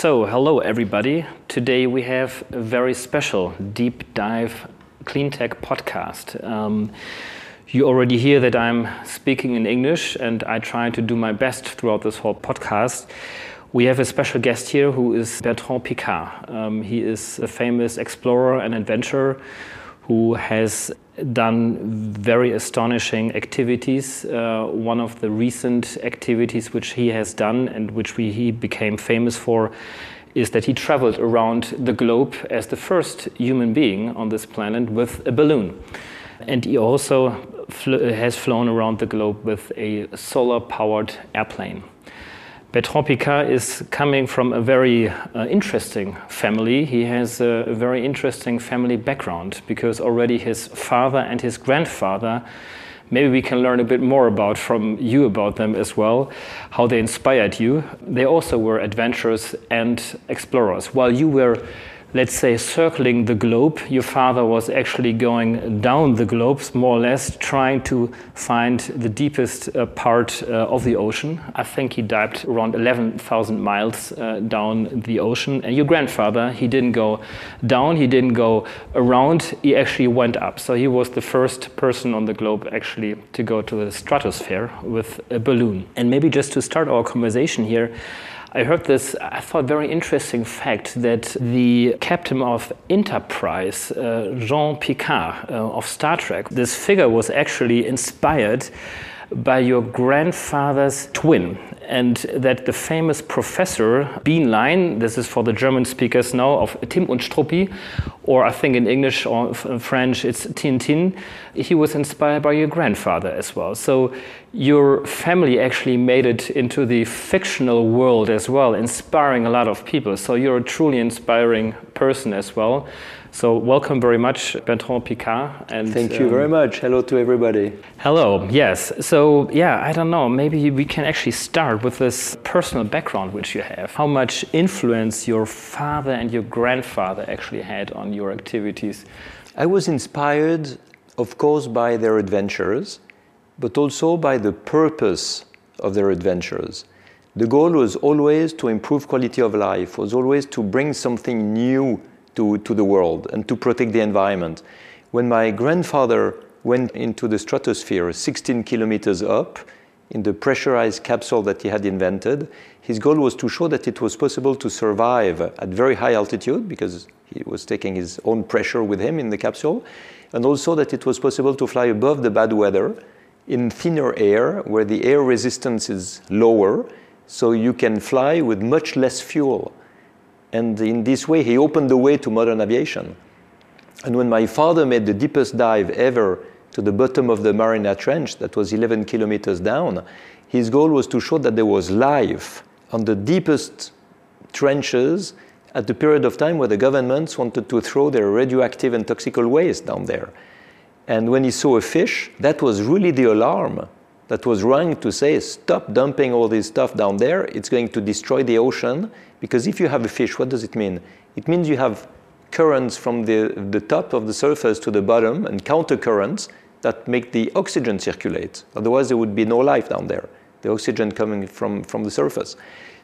So, hello everybody. Today we have a very special deep dive clean tech podcast. Um, you already hear that I'm speaking in English and I try to do my best throughout this whole podcast. We have a special guest here who is Bertrand Piccard. Um, he is a famous explorer and adventurer who has done very astonishing activities. Uh, one of the recent activities which he has done and which we, he became famous for is that he traveled around the globe as the first human being on this planet with a balloon. And he also fl has flown around the globe with a solar powered airplane. Piccard is coming from a very uh, interesting family. He has a, a, very interesting family background because already his father and his grandfather, maybe we can learn a bit more about from you about them as well, how they inspired you. They also were adventurers and explorers. While you were let's say, circling the globe. Your father was actually going down the globe, more or less, trying to find the deepest uh, part uh, of the ocean. I think he dived around 11,000 miles uh, down the ocean. And your grandfather, he didn't go down, he didn't go around, he actually went up. So he was the first person on the globe actually to go to the stratosphere with a balloon. And maybe just to start our conversation here, I heard this, I thought, very interesting fact that the captain of Enterprise, uh, Jean Picard uh, of Star Trek, this figure was actually inspired by your grandfather's twin and that the famous professor Bienlein, this is for the German speakers now, of Tim und Struppi, or I think in English or French it's Tintin, he was inspired by your grandfather as well. So your family actually made it into the fictional world as well, inspiring a lot of people. So you're a truly inspiring person as well. So welcome very much, Bertrand Piccard. And thank you um, very much. Hello to everybody. Hello. Yes. So yeah, I don't know. Maybe we can actually start with this personal background which you have. How much influence your father and your grandfather actually had on your activities? I was inspired, of course, by their adventures, but also by the purpose of their adventures. The goal was always to improve quality of life, was always to bring something new to, to the world and to protect the environment. When my grandfather went into the stratosphere 16 kilometers up in the pressurized capsule that he had invented, his goal was to show that it was possible to survive at very high altitude because he was taking his own pressure with him in the capsule, and also that it was possible to fly above the bad weather in thinner air where the air resistance is lower, so you can fly with much less fuel. And in this way, he opened the way to modern aviation. And when my father made the deepest dive ever to the bottom of the Mariana Trench, that was 11 kilometers down, his goal was to show that there was life on the deepest trenches at the period of time where the governments wanted to throw their radioactive and toxical waste down there. And when he saw a fish, that was really the alarm that was rung to say, stop dumping all this stuff down there. It's going to destroy the ocean. Because if you have a fish, what does it mean? It means you have currents from the, the top of the surface to the bottom and counter currents that make the oxygen circulate. Otherwise, there would be no life down there, the oxygen coming from, from the surface.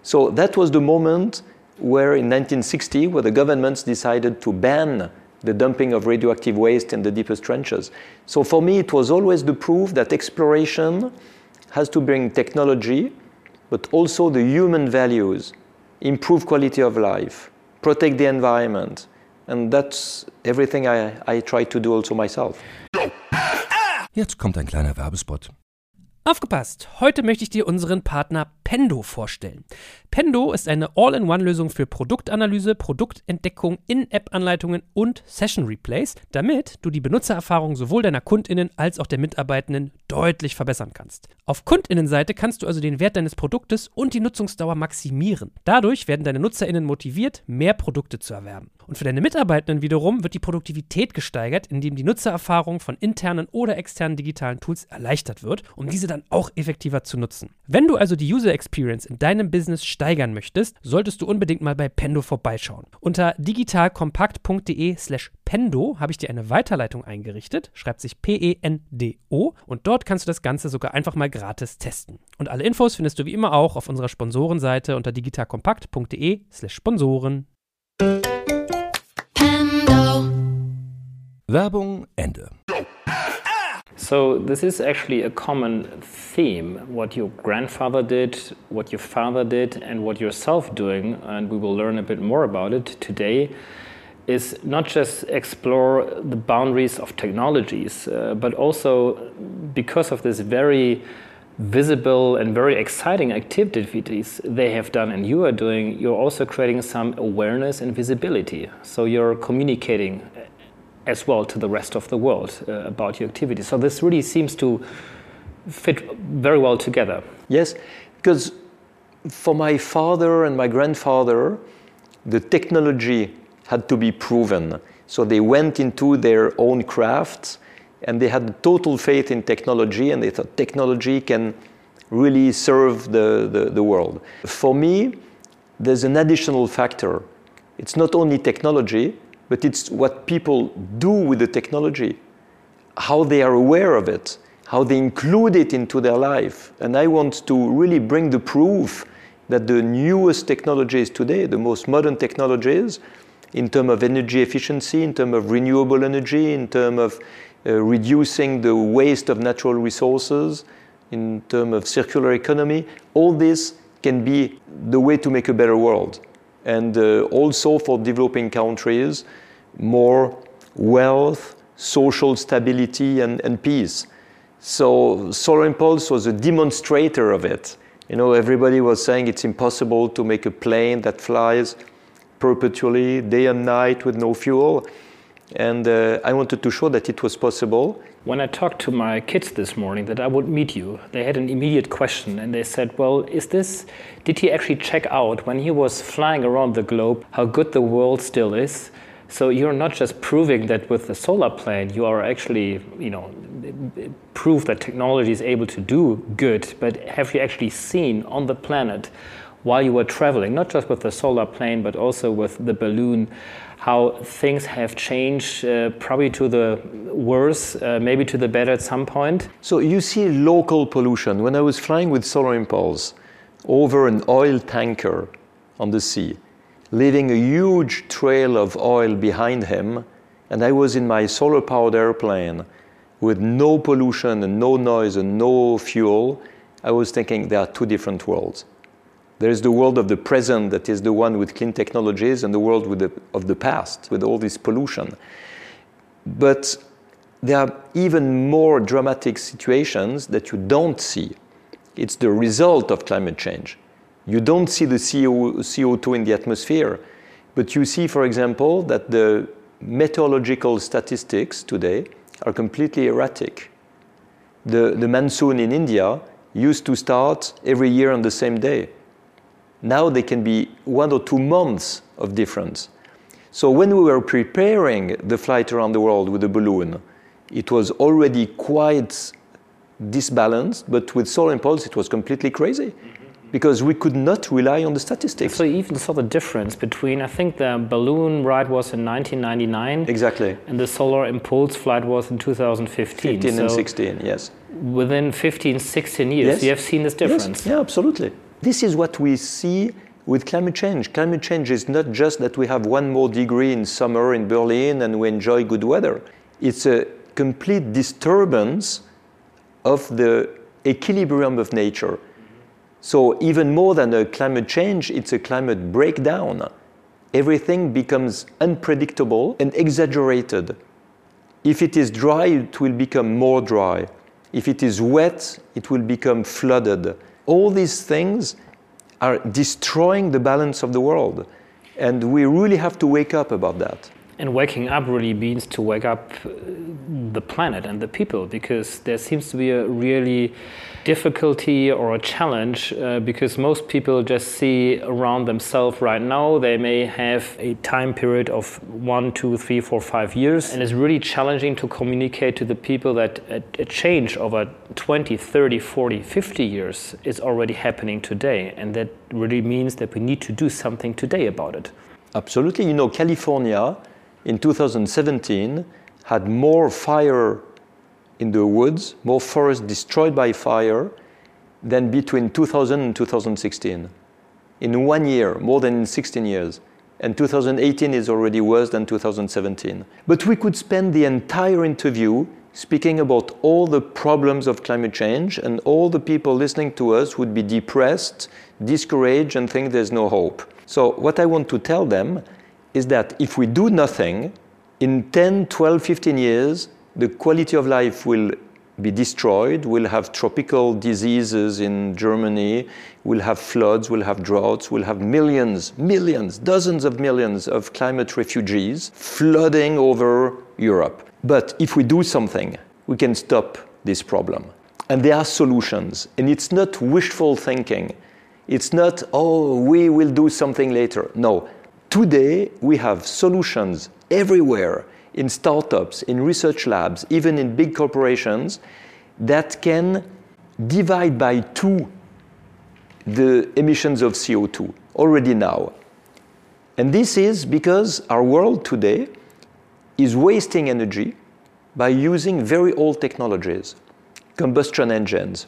So that was the moment where in 1960, where the governments decided to ban the dumping of radioactive waste in the deepest trenches. So for me, it was always the proof that exploration has to bring technology, but also the human values, improve quality of life, protect the environment. And that's everything I, I try to do also myself. Jetzt kommt ein kleiner Werbespot. Aufgepasst! Heute möchte ich dir unseren Partner Pendo vorstellen. Pendo ist eine All-in-One-Lösung für Produktanalyse, Produktentdeckung, In-App-Anleitungen und Session-Replays, damit du die Benutzererfahrung sowohl deiner KundInnen als auch der Mitarbeitenden deutlich verbessern kannst. Auf KundInnenseite kannst du also den Wert deines Produktes und die Nutzungsdauer maximieren. Dadurch werden deine NutzerInnen motiviert, mehr Produkte zu erwerben. Und für deine Mitarbeitenden wiederum wird die Produktivität gesteigert, indem die Nutzererfahrung von internen oder externen digitalen Tools erleichtert wird, um diese dann auch effektiver zu nutzen. Wenn du also die User Experience in deinem Business steigern möchtest, solltest du unbedingt mal bei Pendo vorbeischauen. Unter digitalkompakt.de/slash Pendo habe ich dir eine Weiterleitung eingerichtet, schreibt sich P-E-N-D-O und dort kannst du das Ganze sogar einfach mal gratis testen. Und alle Infos findest du wie immer auch auf unserer Sponsorenseite unter digitalkompakt.de/slash Sponsoren. Werbung Ende. So this is actually a common theme, what your grandfather did, what your father did, and what yourself doing, and we will learn a bit more about it today, is not just explore the boundaries of technologies, uh, but also because of this very visible and very exciting activities they have done and you are doing, you're also creating some awareness and visibility. So you're communicating as well to the rest of the world uh, about your activity. So this really seems to fit very well together. Yes, because for my father and my grandfather, the technology had to be proven. So they went into their own crafts and they had total faith in technology and they thought technology can really serve the, the, the world. For me, there's an additional factor. It's not only technology, but it's what people do with the technology, how they are aware of it, how they include it into their life. And I want to really bring the proof that the newest technologies today, the most modern technologies, in terms of energy efficiency, in terms of renewable energy, in terms of uh, reducing the waste of natural resources, in terms of circular economy, all this can be the way to make a better world and uh, also for developing countries, more wealth, social stability, and, and peace. So Solar Impulse was a demonstrator of it. You know, everybody was saying it's impossible to make a plane that flies perpetually, day and night, with no fuel. And uh, I wanted to show that it was possible. When I talked to my kids this morning that I would meet you, they had an immediate question and they said, Well, is this, did he actually check out when he was flying around the globe how good the world still is? So you're not just proving that with the solar plane, you are actually, you know, proof that technology is able to do good, but have you actually seen on the planet while you were traveling, not just with the solar plane, but also with the balloon, how things have changed, uh, probably to the worse, uh, maybe to the better at some point. So you see local pollution. When I was flying with Solar Impulse over an oil tanker on the sea, leaving a huge trail of oil behind him, and I was in my solar powered airplane with no pollution and no noise and no fuel, I was thinking there are two different worlds. There is the world of the present that is the one with clean technologies, and the world the, of the past with all this pollution. But there are even more dramatic situations that you don't see. It's the result of climate change. You don't see the CO, CO2 in the atmosphere, but you see, for example, that the meteorological statistics today are completely erratic. The, the monsoon in India used to start every year on the same day. Now they can be one or two months of difference. So when we were preparing the flight around the world with the balloon, it was already quite disbalanced, but with Solar Impulse it was completely crazy because we could not rely on the statistics. So you even saw the difference between, I think the balloon ride was in 1999. Exactly. And the Solar Impulse flight was in 2015. 15 so and 16, yes. Within 15, 16 years, yes. you have seen this difference. Yes. Yeah, absolutely. This is what we see with climate change. Climate change is not just that we have one more degree in summer in Berlin and we enjoy good weather. It's a complete disturbance of the equilibrium of nature. So, even more than a climate change, it's a climate breakdown. Everything becomes unpredictable and exaggerated. If it is dry, it will become more dry. If it is wet, it will become flooded all these things are destroying the balance of the world. And we really have to wake up about that. And waking up really means to wake up uh, the planet and the people because there seems to be a really difficulty or a challenge uh, because most people just see around themselves right now. They may have a time period of one, two, three, four, five years, and it's really challenging to communicate to the people that a, a change over 20, 30, 40, 50 years is already happening today. And that really means that we need to do something today about it. Absolutely. You know, California in 2017 had more fire in the woods, more forests destroyed by fire than between 2000 and 2016. In one year, more than in 16 years. And 2018 is already worse than 2017. But we could spend the entire interview speaking about all the problems of climate change, and all the people listening to us would be depressed, discouraged, and think there's no hope. So, what I want to tell them is that if we do nothing, in 10, 12, 15 years, the quality of life will be destroyed. We'll have tropical diseases in Germany. We'll have floods. We'll have droughts. We'll have millions, millions, dozens of millions of climate refugees flooding over Europe. But if we do something, we can stop this problem. And there are solutions. And it's not wishful thinking. It's not, oh, we will do something later. No. Today, we have solutions everywhere in startups, in research labs, even in big corporations that can divide by two the emissions of CO2 already now. And this is because our world today is wasting energy by using very old technologies, combustion engines,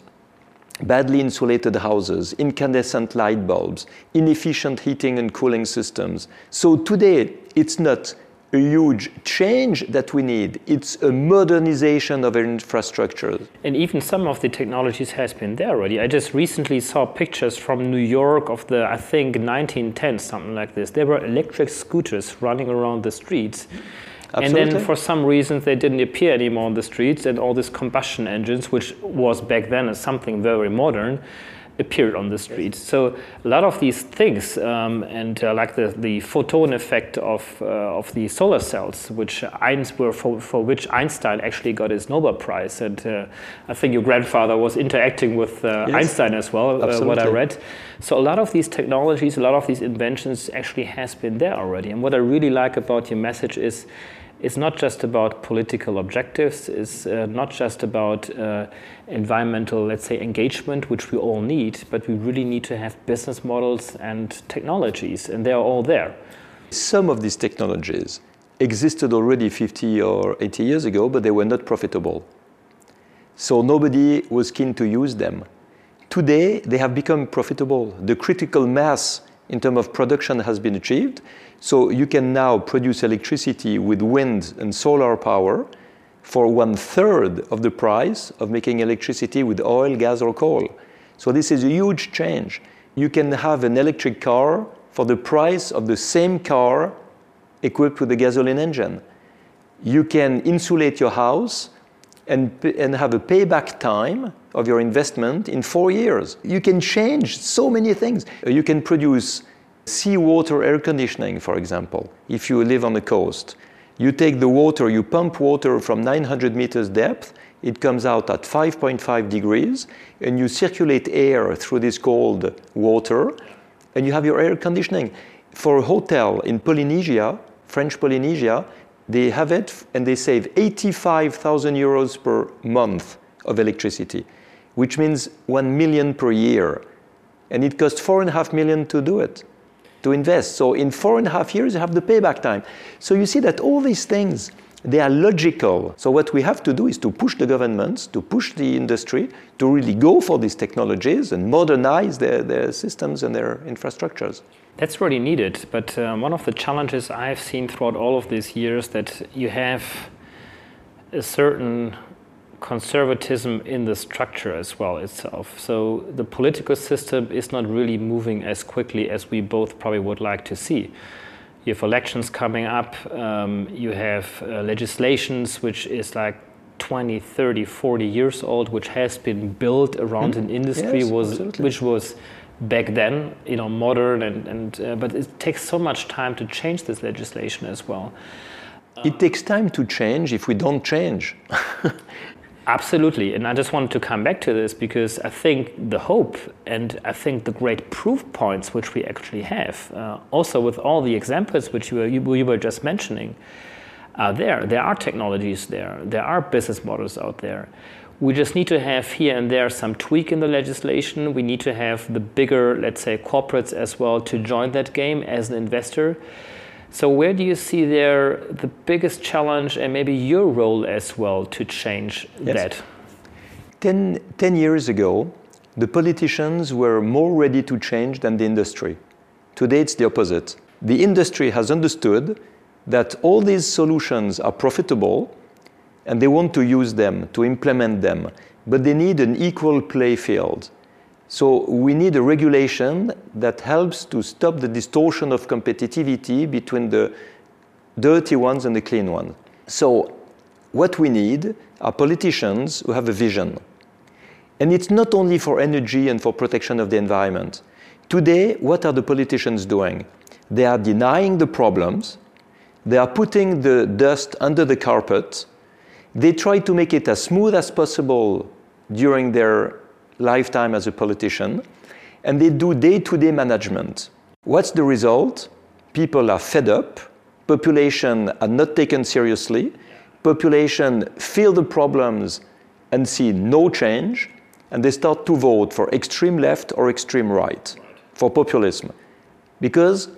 badly insulated houses, incandescent light bulbs, inefficient heating and cooling systems. So today, it's not a huge change that we need. It's a modernization of our infrastructure. And even some of the technologies has been there already. I just recently saw pictures from New York of the, I think, 1910s, something like this. There were electric scooters running around the streets. Absolutely. And then for some reason they didn't appear anymore on the streets and all these combustion engines, which was back then as something very modern, appeared on the streets. So a lot of these things, um, and uh, like the, the photon effect of, uh, of the solar cells, which were for, for which Einstein actually got his Nobel Prize. And uh, I think your grandfather was interacting with uh, yes. Einstein as well, uh, what I read. So a lot of these technologies, a lot of these inventions actually has been there already. And what I really like about your message is it's not just about political objectives, it's uh, not just about uh, environmental, let's say, engagement, which we all need, but we really need to have business models and technologies, and they are all there. Some of these technologies existed already 50 or 80 years ago, but they were not profitable. So nobody was keen to use them. Today, they have become profitable. The critical mass in terms of production has been achieved. So you can now produce electricity with wind and solar power for one third of the price of making electricity with oil, gas, or coal. So this is a huge change. You can have an electric car for the price of the same car equipped with a gasoline engine. You can insulate your house and, and have a payback time of your investment in four years. You can change so many things. You can produce seawater air conditioning, for example, if you live on the coast. You take the water, you pump water from 900 meters depth, it comes out at 5.5 degrees, and you circulate air through this cold water, and you have your air conditioning. For a hotel in Polynesia, French Polynesia, they have it and they save 85,000 euros per month of electricity, which means 1 million per year. And it costs 4.5 million to do it to invest. So in four and a half years, you have the payback time. So you see that all these things, they are logical. So what we have to do is to push the governments, to push the industry to really go for these technologies and modernize their, their systems and their infrastructures. That's really needed. But um, one of the challenges I've seen throughout all of these years that you have a certain conservatism in the structure as well itself. So the political system is not really moving as quickly as we both probably would like to see. You have elections coming up, um, you have uh, legislations which is like 20, 30, 40 years old, which has been built around mm. an industry yes, was, which was back then, you know, modern and, and uh, but it takes so much time to change this legislation as well. It takes time to change if we don't change. Absolutely. And I just wanted to come back to this because I think the hope and I think the great proof points which we actually have, uh, also with all the examples which you were, you, you were just mentioning, are there. There are technologies there, there are business models out there. We just need to have here and there some tweak in the legislation. We need to have the bigger, let's say, corporates as well to join that game as an investor. So, where do you see there the biggest challenge and maybe your role as well to change yes. that? Ten, ten years ago, the politicians were more ready to change than the industry. Today, it's the opposite. The industry has understood that all these solutions are profitable and they want to use them, to implement them, but they need an equal play field. So we need a regulation that helps to stop the distortion of competitivity between the dirty ones and the clean ones. So what we need are politicians who have a vision. And it's not only for energy and for protection of the environment. Today, what are the politicians doing? They are denying the problems, they are putting the dust under the carpet, they try to make it as smooth as possible during their lifetime as a politician, and they do day to day management. What's the result? People are fed up, population are not taken seriously, population feel the problems and see no change, and they start to vote for extreme left or extreme right, for populism. Because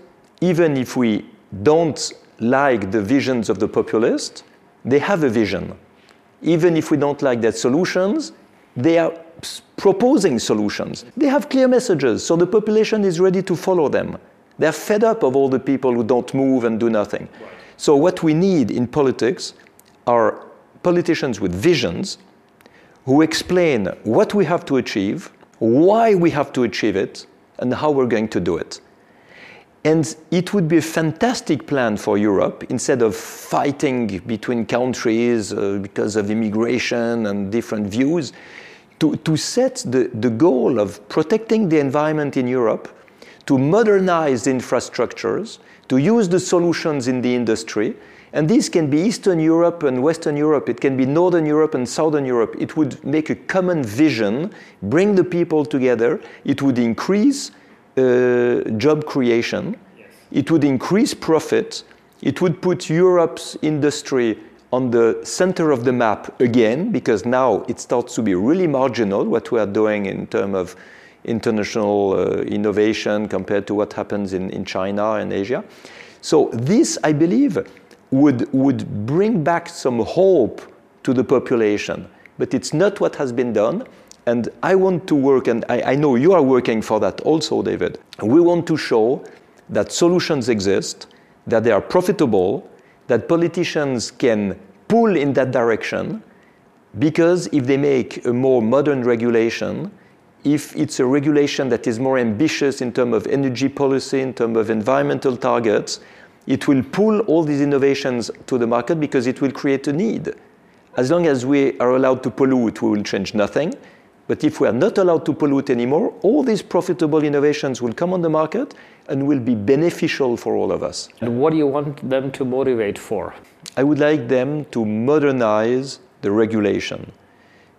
even if we don't like the visions of the populist, they have a vision. Even if we don't like their solutions, they are proposing solutions. They have clear messages, so the population is ready to follow them. They're fed up of all the people who don't move and do nothing. So, what we need in politics are politicians with visions who explain what we have to achieve, why we have to achieve it, and how we're going to do it. And it would be a fantastic plan for Europe instead of fighting between countries uh, because of immigration and different views to, to set the, the goal of protecting the environment in Europe, to modernize the infrastructures, to use the solutions in the industry. And this can be Eastern Europe and Western Europe, it can be Northern Europe and Southern Europe. It would make a common vision, bring the people together, it would increase uh, job creation, yes. it would increase profit, it would put Europe's industry on the center of the map again, because now it starts to be really marginal what we are doing in terms of international uh, innovation compared to what happens in, in China and Asia. So this, I believe, would, would bring back some hope to the population. But it's not what has been done. And I want to work, and I, I know you are working for that also, David. We want to show that solutions exist, that they are profitable, that politicians can pull in that direction because if they make a more modern regulation, if it's a regulation that is more ambitious in terms of energy policy, in terms of environmental targets, it will pull all these innovations to the market because it will create a need. As long as we are allowed to pollute, we will change nothing. But if we are not allowed to pollute anymore, all these profitable innovations will come on the market and will be beneficial for all of us. And what do you want them to motivate for? I would like them to modernize the regulation.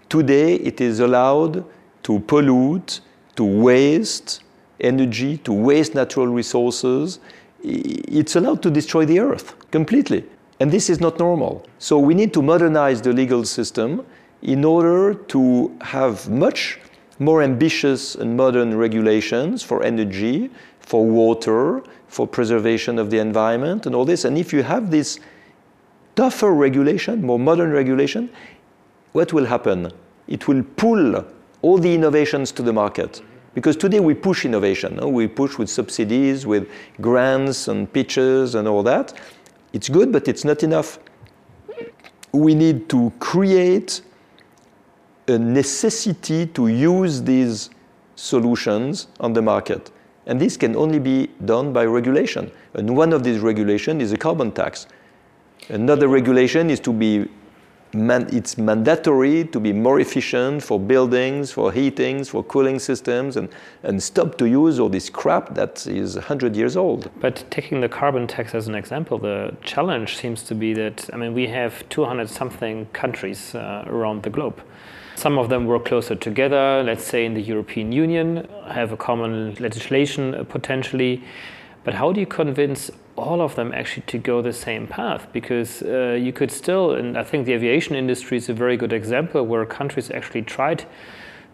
Today, it is allowed to pollute, to waste energy, to waste natural resources. It's allowed to destroy the earth completely. And this is not normal. So we need to modernize the legal system in order to have much more ambitious and modern regulations for energy, for water, for preservation of the environment, and all this. And if you have this tougher regulation, more modern regulation, what will happen? It will pull all the innovations to the market. Because today we push innovation. No? We push with subsidies, with grants and pitches and all that. It's good, but it's not enough. We need to create a necessity to use these solutions on the market. And this can only be done by regulation. And one of these regulations is a carbon tax. Another regulation is to be man, it's mandatory to be more efficient for buildings, for heatings, for cooling systems, and, and stop to use all this crap that is 100 years old. But taking the carbon tax as an example, the challenge seems to be that, I mean, we have 200 something countries uh, around the globe. Some of them work closer together, let's say in the European Union, have a common legislation uh, potentially. But how do you convince all of them actually to go the same path because uh, you could still, and I think the aviation industry is a very good example where countries actually tried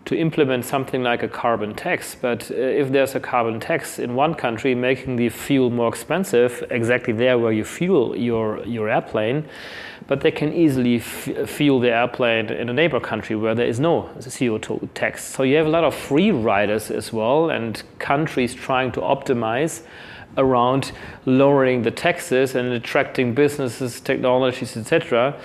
to implement something like a carbon tax. But uh, if there's a carbon tax in one country, making the fuel more expensive, exactly there where you fuel your, your airplane, but they can easily f- fuel the airplane in a neighbor country where there is no CO2 tax. So you have a lot of free riders as well, and countries trying to optimize around lowering the taxes and attracting businesses, technologies, etc.,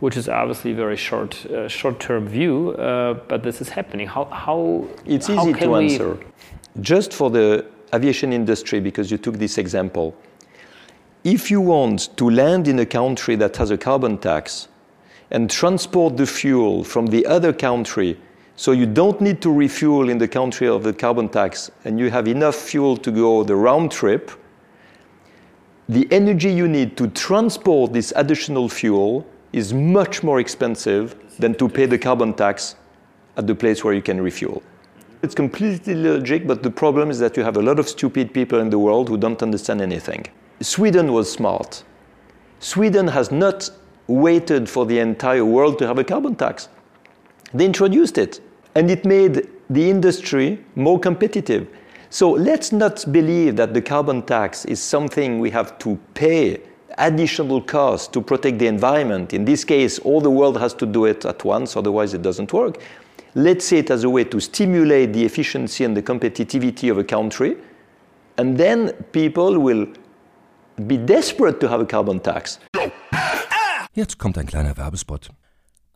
which is obviously a very short uh, short-term view. Uh, but this is happening. How how it's how easy to answer. Just for the aviation industry, because you took this example. If you want to land in a country that has a carbon tax and transport the fuel from the other country so you don't need to refuel in the country of the carbon tax, and you have enough fuel to go the round trip. The energy you need to transport this additional fuel is much more expensive than to pay the carbon tax at the place where you can refuel. It's completely logic, but the problem is that you have a lot of stupid people in the world who don't understand anything. Sweden was smart. Sweden has not waited for the entire world to have a carbon tax. They introduced it, and it made the industry more competitive. So let's not believe that the carbon tax is something we have to pay additional cost to protect the environment. In this case, all the world has to do it at once, otherwise it doesn't work. Let's see it as a way to stimulate the efficiency and the competitivity of a country, and then people will be desperate to have a carbon tax. Jetzt kommt ein kleiner Werbespot.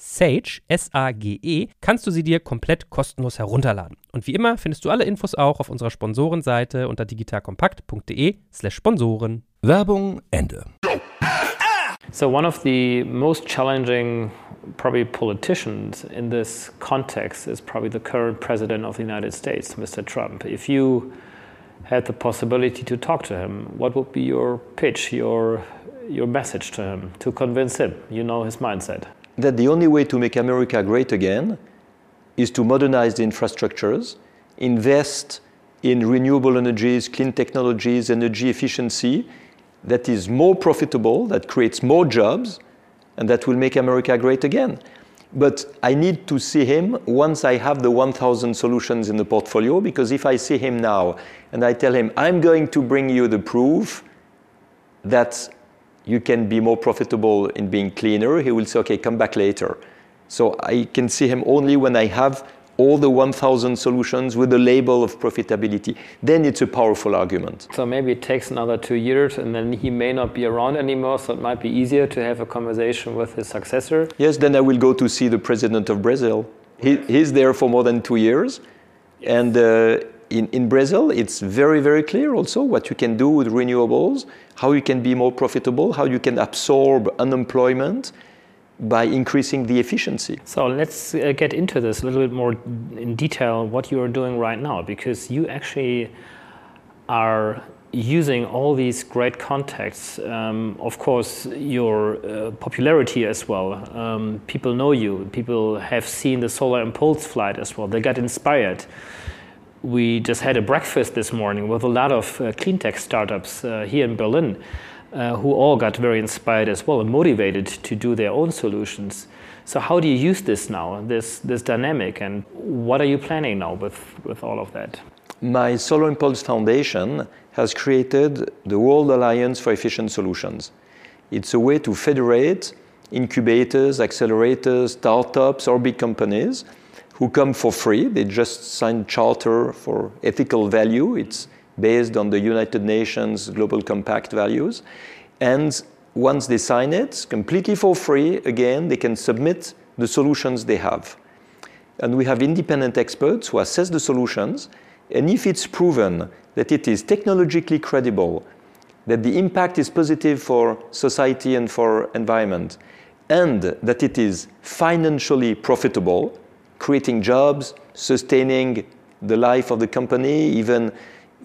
Sage, S-A-G-E, kannst du sie dir komplett kostenlos herunterladen. Und wie immer findest du alle Infos auch auf unserer Sponsorenseite unter digitalkompakt.de/slash Sponsoren. Werbung Ende. So, one of the most challenging, probably politicians in this context is probably the current president of the United States, Mr. Trump. If you had the possibility to talk to him, what would be your pitch, your, your message to him to convince him? You know his mindset that the only way to make America great again is to modernize the infrastructures, invest in renewable energies, clean technologies, energy efficiency that is more profitable, that creates more jobs, and that will make America great again. But I need to see him once I have the 1,000 solutions in the portfolio, because if I see him now and I tell him, I'm going to bring you the proof that you can be more profitable in being cleaner, he will say, okay, come back later. So I can see him only when I have all the 1,000 solutions with the label of profitability. Then it's a powerful argument. So maybe it takes another two years and then he may not be around anymore, so it might be easier to have a conversation with his successor. Yes, then I will go to see the president of Brazil. He, he's there for more than two years. And uh, in, in Brazil, it's very, very clear also what you can do with renewables, how you can be more profitable, how you can absorb unemployment by increasing the efficiency. So let's uh, get into this a little bit more in detail what you are doing right now because you actually are using all these great contacts. Um, of course, your uh, popularity as well. Um, people know you, people have seen the Solar Impulse flight as well, they got inspired. We just had a breakfast this morning with a lot of uh, clean tech startups uh, here in Berlin uh, who all got very inspired as well and motivated to do their own solutions. So how do you use this now, this, this dynamic, and what are you planning now with, with all of that? My Solar Impulse Foundation has created the World Alliance for Efficient Solutions. It's a way to federate incubators, accelerators, startups, or big companies who come for free. They just signed charter for ethical value. It's based on the United Nations Global Compact values. And once they sign it, completely for free, again, they can submit the solutions they have. And we have independent experts who assess the solutions. And if it's proven that it is technologically credible, that the impact is positive for society and for environment, and that it is financially profitable, creating jobs, sustaining the life of the company, even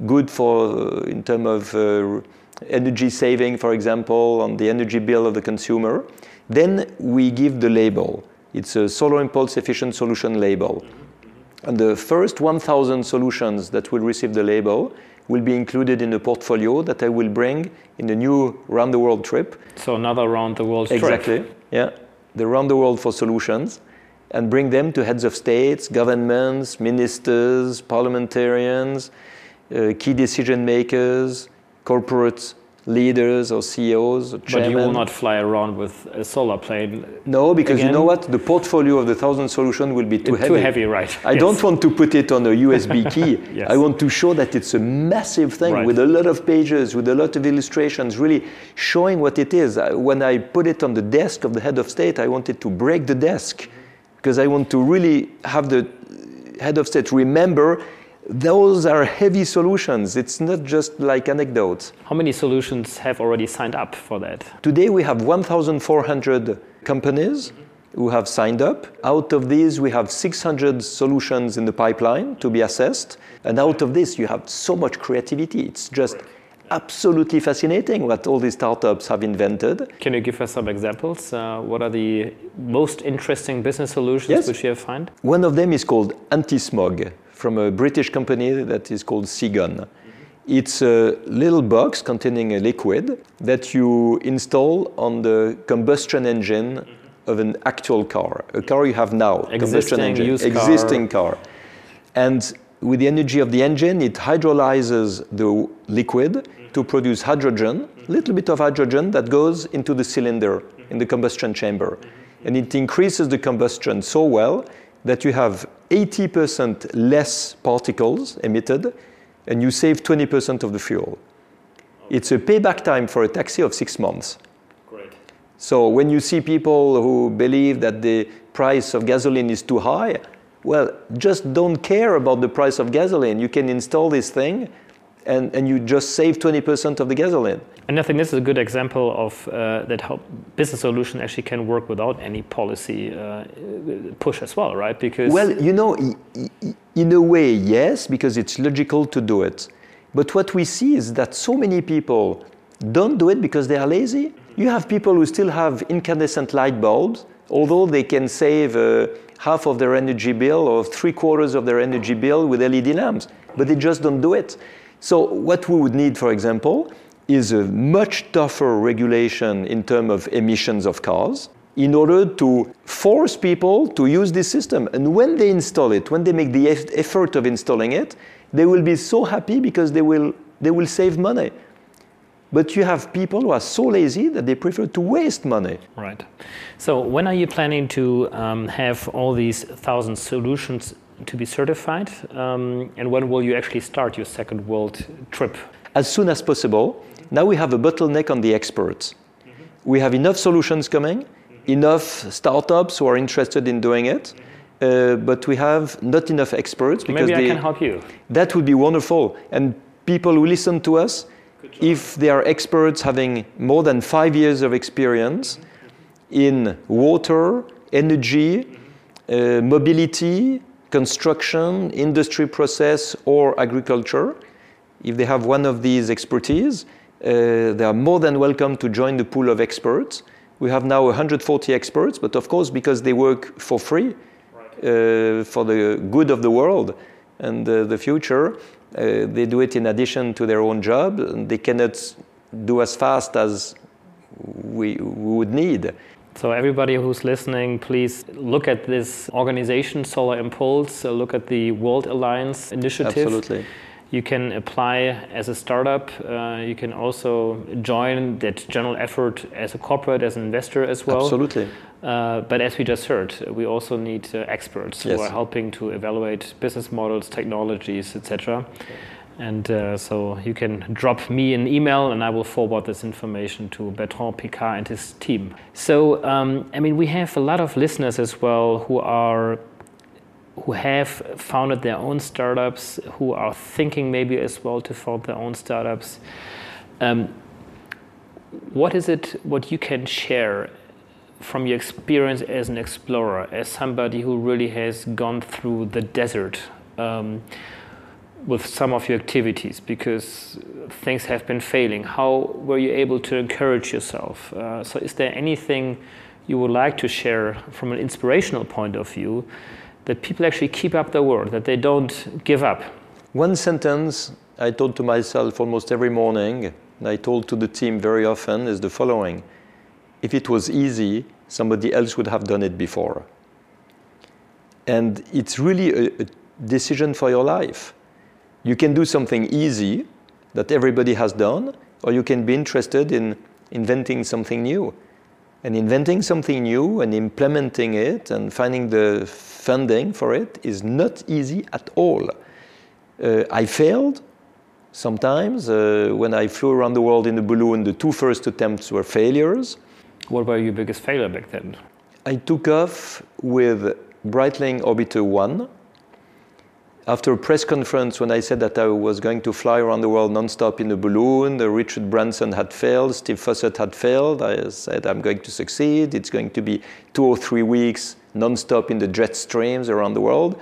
good for uh, in terms of uh, energy saving, for example, on the energy bill of the consumer. Then we give the label. It's a solar impulse efficient solution label. And the first 1,000 solutions that will receive the label will be included in the portfolio that I will bring in the new round the world trip. So another round the world trip. Exactly. Yeah, the round the world for solutions, and bring them to heads of states, governments, ministers, parliamentarians, uh, key decision makers, corporate leaders or CEOs or. But you will not fly around with a solar plane. No, because again? you know what? The portfolio of the thousand solution will be too heavy. Too heavy, right? I yes. don't want to put it on a USB key. yes. I want to show that it's a massive thing right. with a lot of pages, with a lot of illustrations, really showing what it is. When I put it on the desk of the head of state, I wanted to break the desk because I want to really have the head of state remember those are heavy solutions. It's not just like anecdotes. How many solutions have already signed up for that? Today we have 1,400 companies who have signed up. Out of these, we have 600 solutions in the pipeline to be assessed. And out of this, you have so much creativity. It's just absolutely fascinating what all these startups have invented. Can you give us some examples? Uh, what are the most interesting business solutions yes. which you have found? One of them is called anti-smog from a British company that is called Seagun. It's a little box containing a liquid that you install on the combustion engine of an actual car, a car you have now, existing combustion engine, existing car. car. And with the energy of the engine, it hydrolyzes the liquid to produce hydrogen, a little bit of hydrogen that goes into the cylinder in the combustion chamber. And it increases the combustion so well that you have 80% less particles emitted and you save 20% of the fuel. It's a payback time for a taxi of six months. Great. So when you see people who believe that the price of gasoline is too high, well, just don't care about the price of gasoline. You can install this thing and, and you just save 20% of the gasoline. And I think this is a good example of uh, that how business solution actually can work without any policy uh, push as well, right? Because well, you know, in a way, yes, because it's logical to do it. But what we see is that so many people don't do it because they are lazy. You have people who still have incandescent light bulbs, although they can save uh, half of their energy bill or three quarters of their energy bill with LED lamps, but they just don't do it. So what we would need, for example, is a much tougher regulation in terms of emissions of cars in order to force people to use this system. And when they install it, when they make the effort of installing it, they will be so happy because they will, they will save money. But you have people who are so lazy that they prefer to waste money. Right. So when are you planning to um, have all these thousand solutions to be certified? Um, and when will you actually start your second world trip? As soon as possible. Now we have a bottleneck on the experts. Mm-hmm. We have enough solutions coming, mm-hmm. enough startups who are interested in doing it, uh, but we have not enough experts because maybe I can help you. That would be wonderful. And people who listen to us, if they are experts having more than five years of experience, in water, energy, uh, mobility, construction, industry process, or agriculture. If they have one of these expertise, uh, they are more than welcome to join the pool of experts. We have now 140 experts, but of course, because they work for free uh, for the good of the world and uh, the future, uh, they do it in addition to their own job. They cannot do as fast as we, we would need. So, everybody who's listening, please look at this organization, Solar Impulse, look at the World Alliance initiative. Absolutely. You can apply as a startup. Uh, you can also join that general effort as a corporate, as an investor as well. Absolutely. Uh, but as we just heard, we also need uh, experts Yes. who are helping to evaluate business models, technologies, etc. And uh, so you can drop me an email and I will forward this information to Bertrand Piccard and his team. So, um, I mean, we have a lot of listeners as well who are who have founded their own startups, who are thinking maybe as well to found their own startups. Um, what is it what you can share from your experience as an explorer, as somebody who really has gone through the desert um, with some of your activities because things have been failing? How were you able to encourage yourself? Uh, so, is there anything you would like to share from an inspirational point of view that people actually keep up the word, that they don't give up? One sentence I told to myself almost every morning, and I told to the team very often, is the following If it was easy, somebody else would have done it before. And it's really a, a decision for your life. You can do something easy that everybody has done, or you can be interested in inventing something new. And inventing something new and implementing it and finding the funding for it is not easy at all. Uh, I failed sometimes. Uh, when I flew around the world in a balloon, the two first attempts were failures. What were your biggest failure back then? I took off with Breitling Orbiter 1. After a press conference, when I said that I was going to fly around the world nonstop in a balloon, Richard Branson had failed, Steve Fossett had failed. I said, I'm going to succeed. It's going to be two or three weeks nonstop in the jet streams around the world.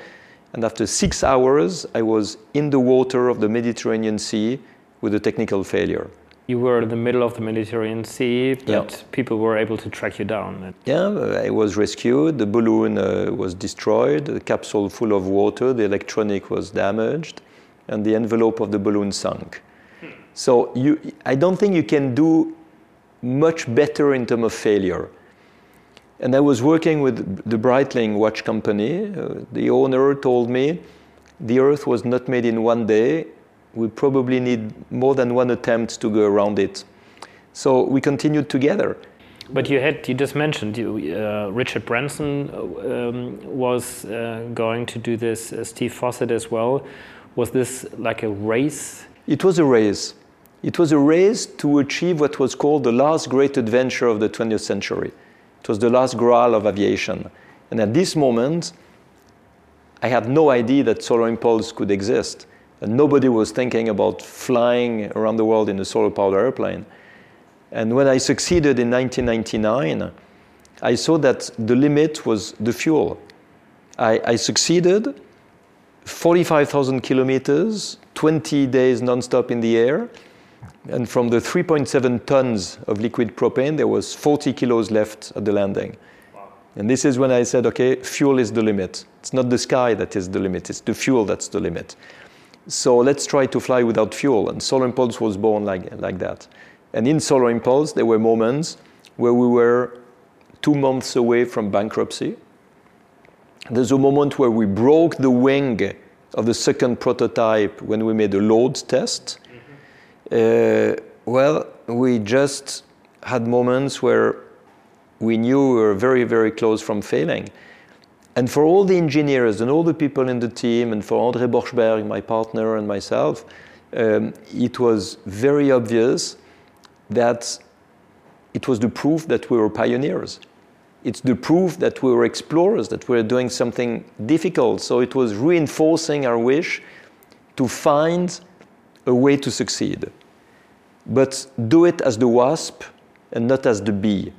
And after six hours, I was in the water of the Mediterranean Sea with a technical failure. You were in the middle of the Mediterranean Sea, but Yeah. people were able to track you down. Yeah, I was rescued. The balloon uh, was destroyed, the capsule full of water, the electronic was damaged, and the envelope of the balloon sunk. So you, I don't think you can do much better in terms of failure. And I was working with the Breitling watch company. Uh, the owner told me the Earth was not made in one day. We probably need more than one attempt to go around it. So we continued together. But you had, you just mentioned, you, uh, Richard Branson um, was uh, going to do this, uh, Steve Fossett as well. Was this like a race? It was a race. It was a race to achieve what was called the last great adventure of the 20th century. It was the last graal of aviation. And at this moment, I had no idea that Solar Impulse could exist. And nobody was thinking about flying around the world in a solar powered airplane. And when I succeeded in 1999, I saw that the limit was the fuel. I, I succeeded, 45,000 kilometers, 20 days nonstop in the air. And from the 3.7 tons of liquid propane, there was 40 kilos left at the landing. And this is when I said, okay, fuel is the limit. It's not the sky that is the limit, it's the fuel that's the limit. So let's try to fly without fuel. And Solar Impulse was born like, like that. And in Solar Impulse, there were moments where we were two months away from bankruptcy. There's a moment where we broke the wing of the second prototype when we made a load test. Uh, well, we just had moments where we knew we were very, very close from failing. And for all the engineers and all the people in the team, and for André Borschberg, my partner, and myself, um, it was very obvious that it was the proof that we were pioneers. It's the proof that we were explorers, that we were doing something difficult. So it was reinforcing our wish to find a way to succeed. But do it as the wasp and not as the bee.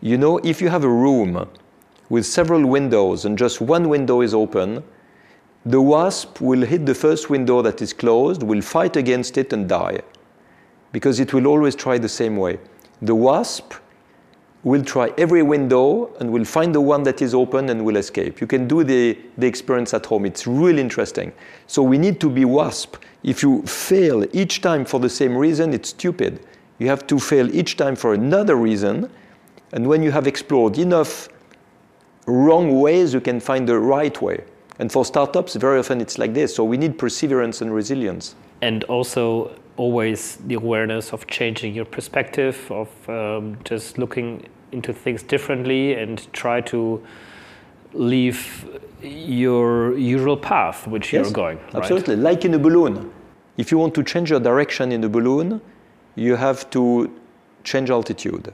You know, if you have a room with several windows and just one window is open, the wasp will hit the first window that is closed, will fight against it and die. Because it will always try the same way. The wasp will try every window and will find the one that is open and will escape. You can do the, the experience at home. It's really interesting. So we need to be wasp. If you fail each time for the same reason, it's stupid. You have to fail each time for another reason. And when you have explored enough wrong ways, you can find the right way. And for startups, very often it's like this. So we need perseverance and resilience. And also, always the awareness of changing your perspective, of um, just looking into things differently and try to leave your usual path which yes, you're going. Right? Absolutely. Like in a balloon. If you want to change your direction in a balloon, you have to change altitude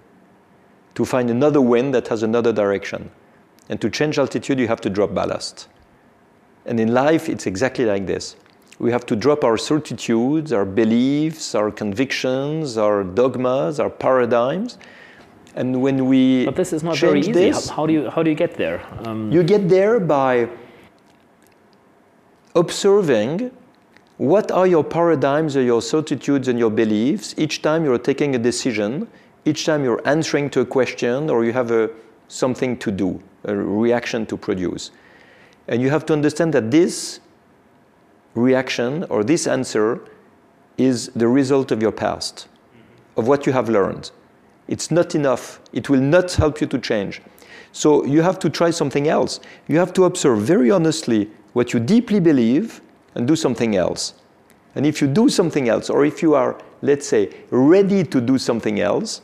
to find another wind that has another direction. And to change altitude, you have to drop ballast. And in life, it's exactly like this. We have to drop our certitudes, our beliefs, our convictions, our dogmas, our paradigms. And when we but this is not very easy. This, how, do you how do you get there? Um, you get there by observing what are your paradigms or your certitudes and your beliefs each time you're taking a decision, each time you're answering to a question or you have a, something to do, a reaction to produce. And you have to understand that this reaction or this answer is the result of your past, of what you have learned. It's not enough. It will not help you to change. So you have to try something else. You have to observe very honestly what you deeply believe and do something else. And if you do something else, or if you are, let's say, ready to do something else,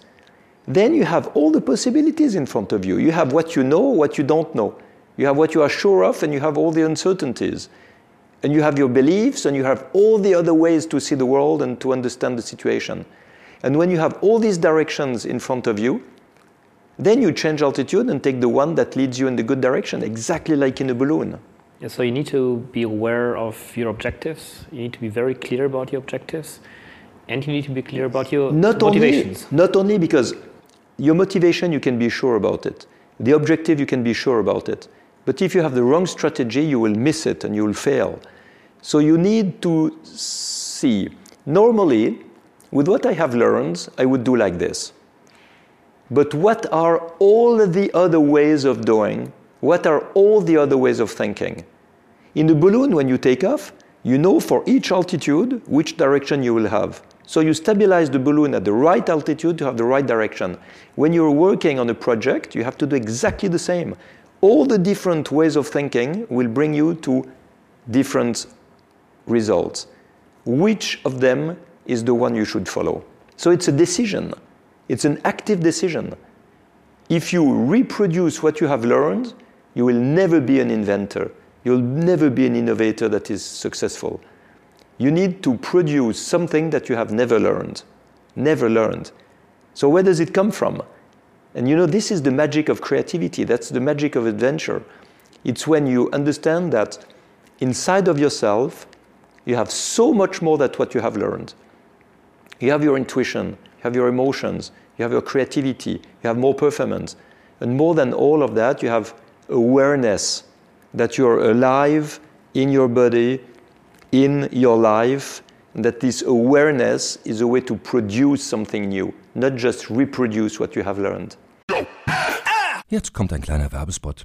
then you have all the possibilities in front of you. You have what you know, what you don't know. You have what you are sure of, and you have all the uncertainties. And you have your beliefs, and you have all the other ways to see the world and to understand the situation. And when you have all these directions in front of you, then you change altitude and take the one that leads you in the good direction, exactly like in a balloon. Yeah, so you need to be aware of your objectives. You need to be very clear about your objectives, and you need to be clear about your not motivations. Only, not only because your motivation, you can be sure about it. The objective, you can be sure about it. But if you have the wrong strategy, you will miss it and you will fail. So you need to see. Normally, with what I have learned, I would do like this. But what are all the other ways of doing? What are all the other ways of thinking? In the balloon, when you take off, you know for each altitude which direction you will have. So you stabilize the balloon at the right altitude to have the right direction. When you're working on a project, you have to do exactly the same. All the different ways of thinking will bring you to different results. Which of them is the one you should follow? So it's a decision. It's an active decision. If you reproduce what you have learned, you will never be an inventor. You'll never be an innovator that is successful you need to produce something that you have never learned. Never learned. So, where does it come from? And you know, this is the magic of creativity. That's the magic of adventure. It's when you understand that inside of yourself, you have so much more than what you have learned. You have your intuition, you have your emotions, you have your creativity, you have more performance. And more than all of that, you have awareness that you're alive in your body, in your life, that this awareness is a way to produce something new, not just reproduce what you have learned. Jetzt kommt ein kleiner Werbespot.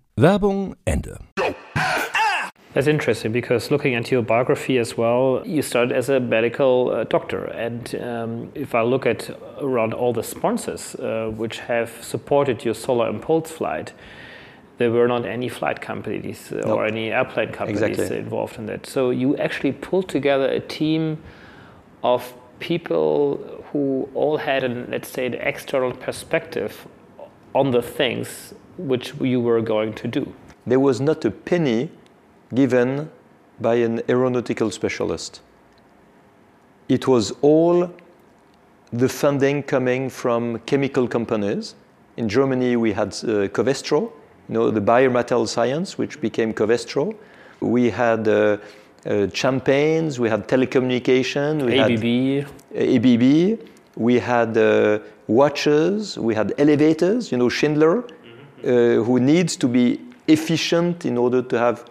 Werbung Ende. That's interesting because looking at your biography as well, you started as a medical uh, doctor. And um, if I look at around all the sponsors uh, which have supported your Solar Impulse flight, there were not any flight companies uh, Nope. or any airplane companies Exactly. involved in that. So you actually pulled together a team of people who all had an, let's say, an external perspective on the things which you were going to do. There was not a penny given by an aeronautical specialist. It was all the funding coming from chemical companies. In Germany, we had uh, Covestro, you know, the Bayer MaterialScience, which became Covestro. We had uh, uh, champagnes, we had telecommunication, we had ABB, ABB, we had uh, watches, we had elevators, you know, Schindler, who needs to be efficient in order to have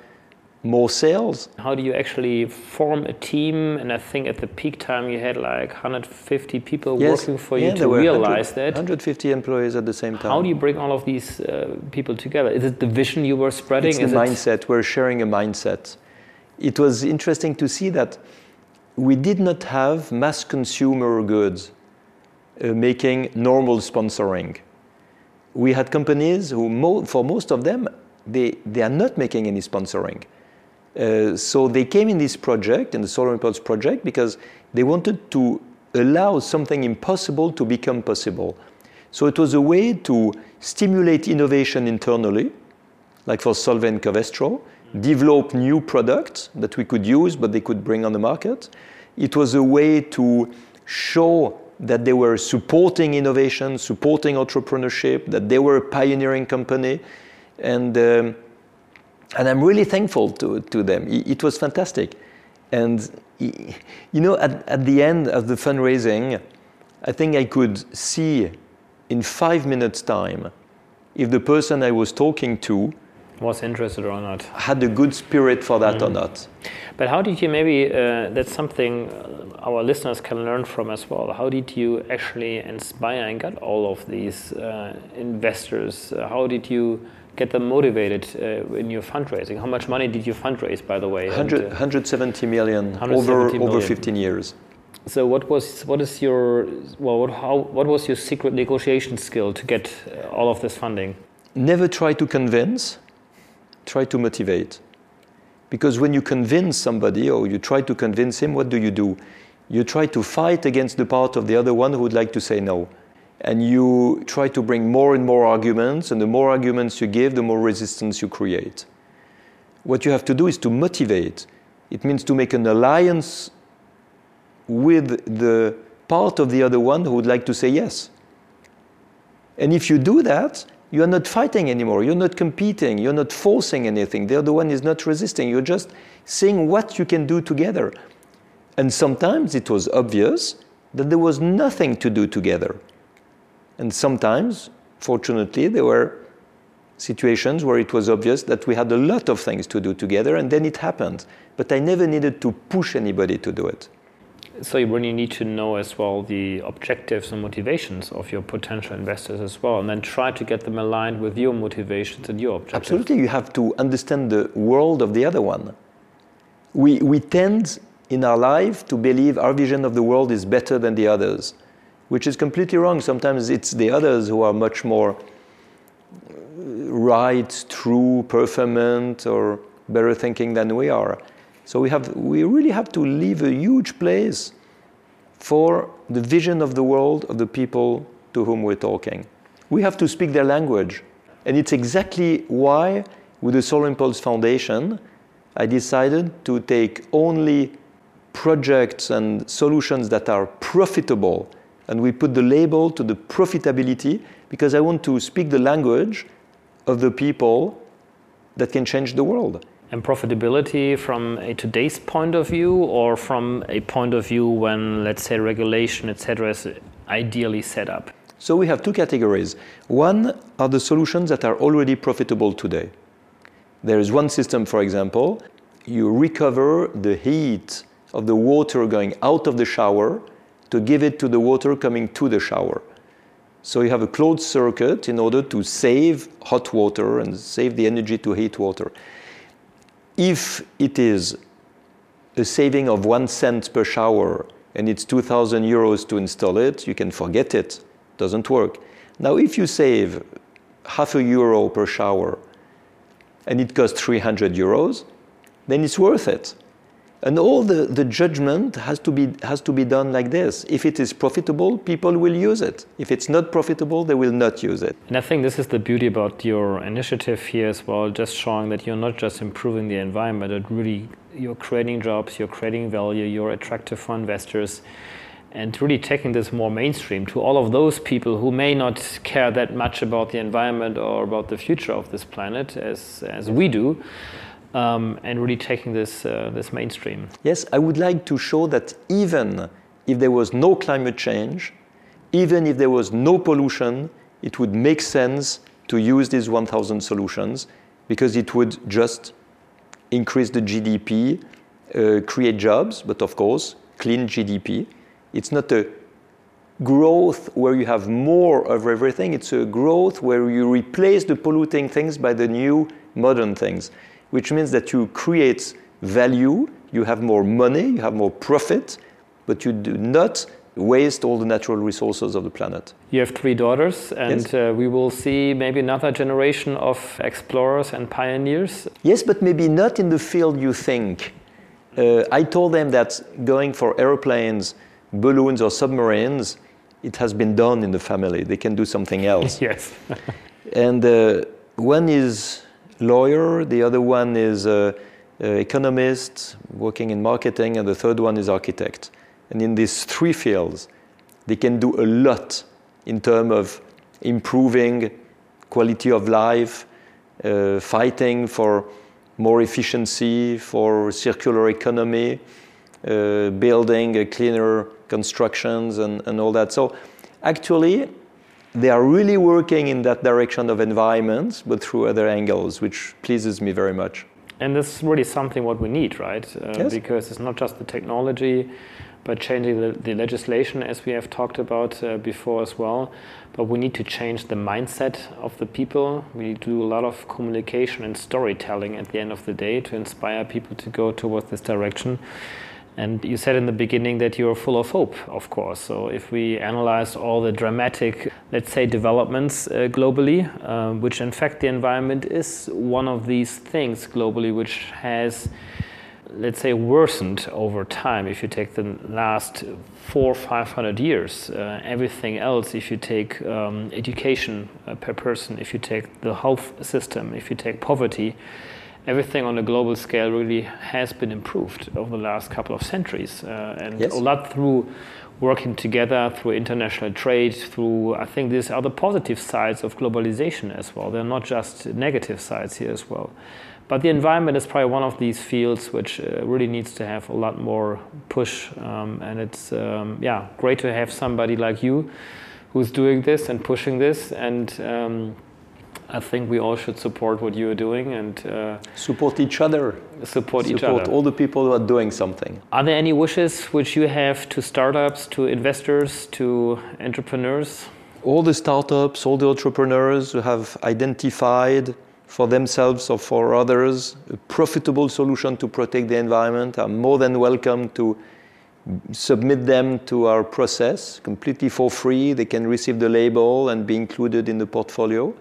more sales. How do you actually form a team? And I think at the peak time you had like 150 people working for you yeah, to there 100 realize that. 150 employees at the same time. How do you bring all of these uh, people together? Is it the vision you were spreading? It's the Is it- mindset. We're sharing a mindset. It was interesting to see that we did not have mass consumer goods uh, making normal sponsoring. We had companies who, mo- for most of them, they, they are not making any sponsoring. Uh, so they came in this project, in the Solar Impulse project, because they wanted to allow something impossible to become possible. So it was a way to stimulate innovation internally, like for Solvay and Covestro, develop new products that we could use but they could bring on the market. It was a way to show that they were supporting innovation, supporting entrepreneurship, that they were a pioneering company. And, um, and I'm really thankful to, to them. I- It was fantastic. And you know, at, at the end of the fundraising, I think I could see in five minutes' time if the person I was talking to was interested or not? had a good spirit for that or not. But how did you maybe, uh, that's something uh, our listeners can learn from as well. How did you actually inspire and get all of these uh, investors? Uh, how did you get them motivated uh, in your fundraising? How much money did you fundraise, by the way? And, 100, uh, 170 million 170 over, over 15 years. so what was what is your well what, how what was your secret negotiation skill to get uh, all of this funding? Never try to convince, try to motivate. Because when you convince somebody or you try to convince him, what do you do? You try to fight against the part of the other one who would like to say no. And you try to bring more and more arguments, and the more arguments you give, the more resistance you create. What you have to do is to motivate. It means to make an alliance with the part of the other one who would like to say yes. And if you do that, you are not fighting anymore. You're not competing. You're not forcing anything. The other one is not resisting. You're just seeing what you can do together. And sometimes it was obvious that there was nothing to do together. And sometimes, fortunately, there were situations where it was obvious that we had a lot of things to do together, and then it happened. But I never needed to push anybody to do it. So you really need to know as well the objectives and motivations of your potential investors as well, and then try to get them aligned with your motivations and your objectives. Absolutely, you have to understand the world of the other one. We, we tend in our life to believe our vision of the world is better than the others, which is completely wrong. Sometimes it's the others who are much more uh, right, true, performant, or better thinking than we are. So we, have, we really have to leave a huge place for the vision of the world of the people to whom we're talking. We have to speak their language. And it's exactly why, with the Solar Impulse Foundation, I decided to take only projects and solutions that are profitable. And we put the label to the profitability because I want to speak the language of the people that can change the world. And profitability from a today's point of view, or from a point of view when, let's say, regulation, etc., is ideally set up? So we have two categories. One are the solutions that are already profitable today. There is one system, for example, you recover the heat of the water going out of the shower to give it to the water coming to the shower. So you have a closed circuit in order to save hot water and save the energy to heat water. If it is a saving of one cent per shower and it's 2,000 euros to install it, you can forget it. Doesn't work. Now, if you save half a euro per shower and it costs 300 euros, then it's worth it. And all the, the judgment has to, be, has to be done like this. If it is profitable, people will use it. If it's not profitable, they will not use it. And I think this is the beauty about your initiative here as well, just showing that you're not just improving the environment, but really you're creating jobs, you're creating value, you're attractive for investors, and really taking this more mainstream to all of those people who may not care that much about the environment or about the future of this planet as, as we do um, and really taking this, uh, this mainstream. Yes, I would like to show that even if there was no climate change, even if there was no pollution, it would make sense to use these 1,000 solutions because it would just increase the GDP, uh, create jobs, but of course, clean GDP. It's not a growth where you have more of everything, it's a growth where you replace the polluting things by the new modern things which means that you create value, you have more money, you have more profit, but you do not waste all the natural resources of the planet. You have three daughters, and yes. uh, we will see maybe another generation of explorers and pioneers. Yes, but maybe not in the field you think. Uh, I told them that going for airplanes, balloons, or submarines, it has been done in the family. They can do something else. yes. and uh, one is lawyer, the other one is economist working in marketing, and the third one is architect. And in these three fields, they can do a lot in terms of improving quality of life, uh, fighting for more efficiency, for circular economy, uh, building cleaner constructions, and, and all that. So, actually, they are really working in that direction of environment, but through other angles, which pleases me very much. And this is really something what we need, right? Uh, yes. Because it's not just the technology, but changing the, the legislation, as we have talked about uh, before as well. But we need to change the mindset of the people. We need to do a lot of communication and storytelling at the end of the day to inspire people to go towards this direction. And you said in the beginning that you're full of hope, of course. So if we analyze all the dramatic, let's say, developments uh, globally, uh, which in fact the environment is one of these things globally which has, let's say, worsened over time. If you take the last four, five hundred years, uh, everything else, if you take um, education uh, per person, if you take the health system, if you take poverty, everything on a global scale really has been improved over the last couple of centuries, uh, and yes. a lot through working together through international trade, through I think these are the positive sides of globalization as well. They're not just negative sides here as well. But the environment is probably one of these fields which uh, really needs to have a lot more push, um, and it's um, yeah great to have somebody like you who's doing this and pushing this and. Um, I think we all should support what you are doing and uh, support each other. Support, each support all the people who are doing something. Are there any wishes which you have to startups, to investors, to entrepreneurs? All the startups, all the entrepreneurs who have identified for themselves or for others a profitable solution to protect the environment are more than welcome to submit them to our process completely for free. They can receive the label and be included in the portfolio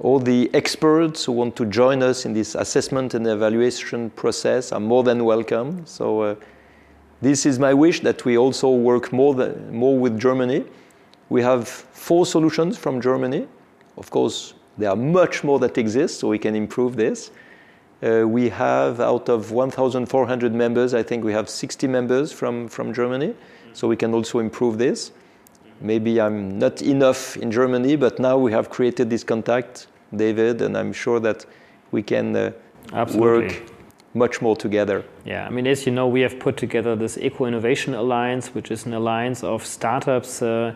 all the experts who want to join us in this assessment and evaluation process are more than welcome. So uh, this is my wish that we also work more, than, more with Germany. We have four solutions from Germany. Of course, there are much more that exist, so we can improve this. Uh, we have out of 1,400 members, I think we have 60 members from, from Germany, so we can also improve this. Maybe I'm not enough in Germany, but now we have created this contact, David, and I'm sure that we can uh, work much more together. Yeah, I mean, as you know, we have put together this Eco Innovation Alliance, which is an alliance of startups. Uh,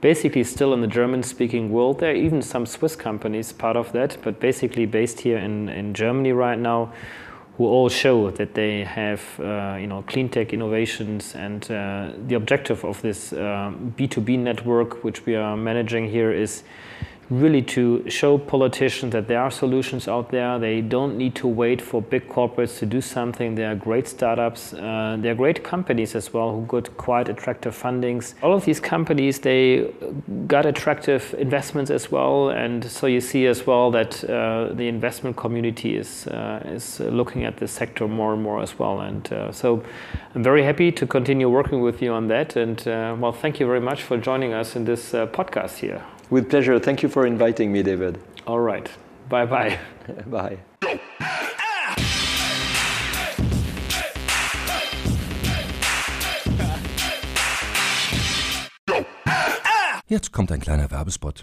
basically, still in the German speaking world. There are even some Swiss companies part of that, but basically based here in, in Germany right now, who all show that they have uh, you know clean tech innovations and uh, the objective of this uh, B2B network which we are managing here is really to show politicians that there are solutions out there. They don't need to wait for big corporates to do something. There are great startups. Uh, there are great companies as well who got quite attractive fundings. All of these companies, they got attractive investments as well. And so you see as well that uh, the investment community is, uh, is looking at this sector more and more as well. And uh, so I'm very happy to continue working with you on that. And uh, well, thank you very much for joining us in this uh, podcast here. With pleasure. Thank you for inviting me, David. All right. Bye bye. bye. Jetzt kommt ein kleiner Werbespot.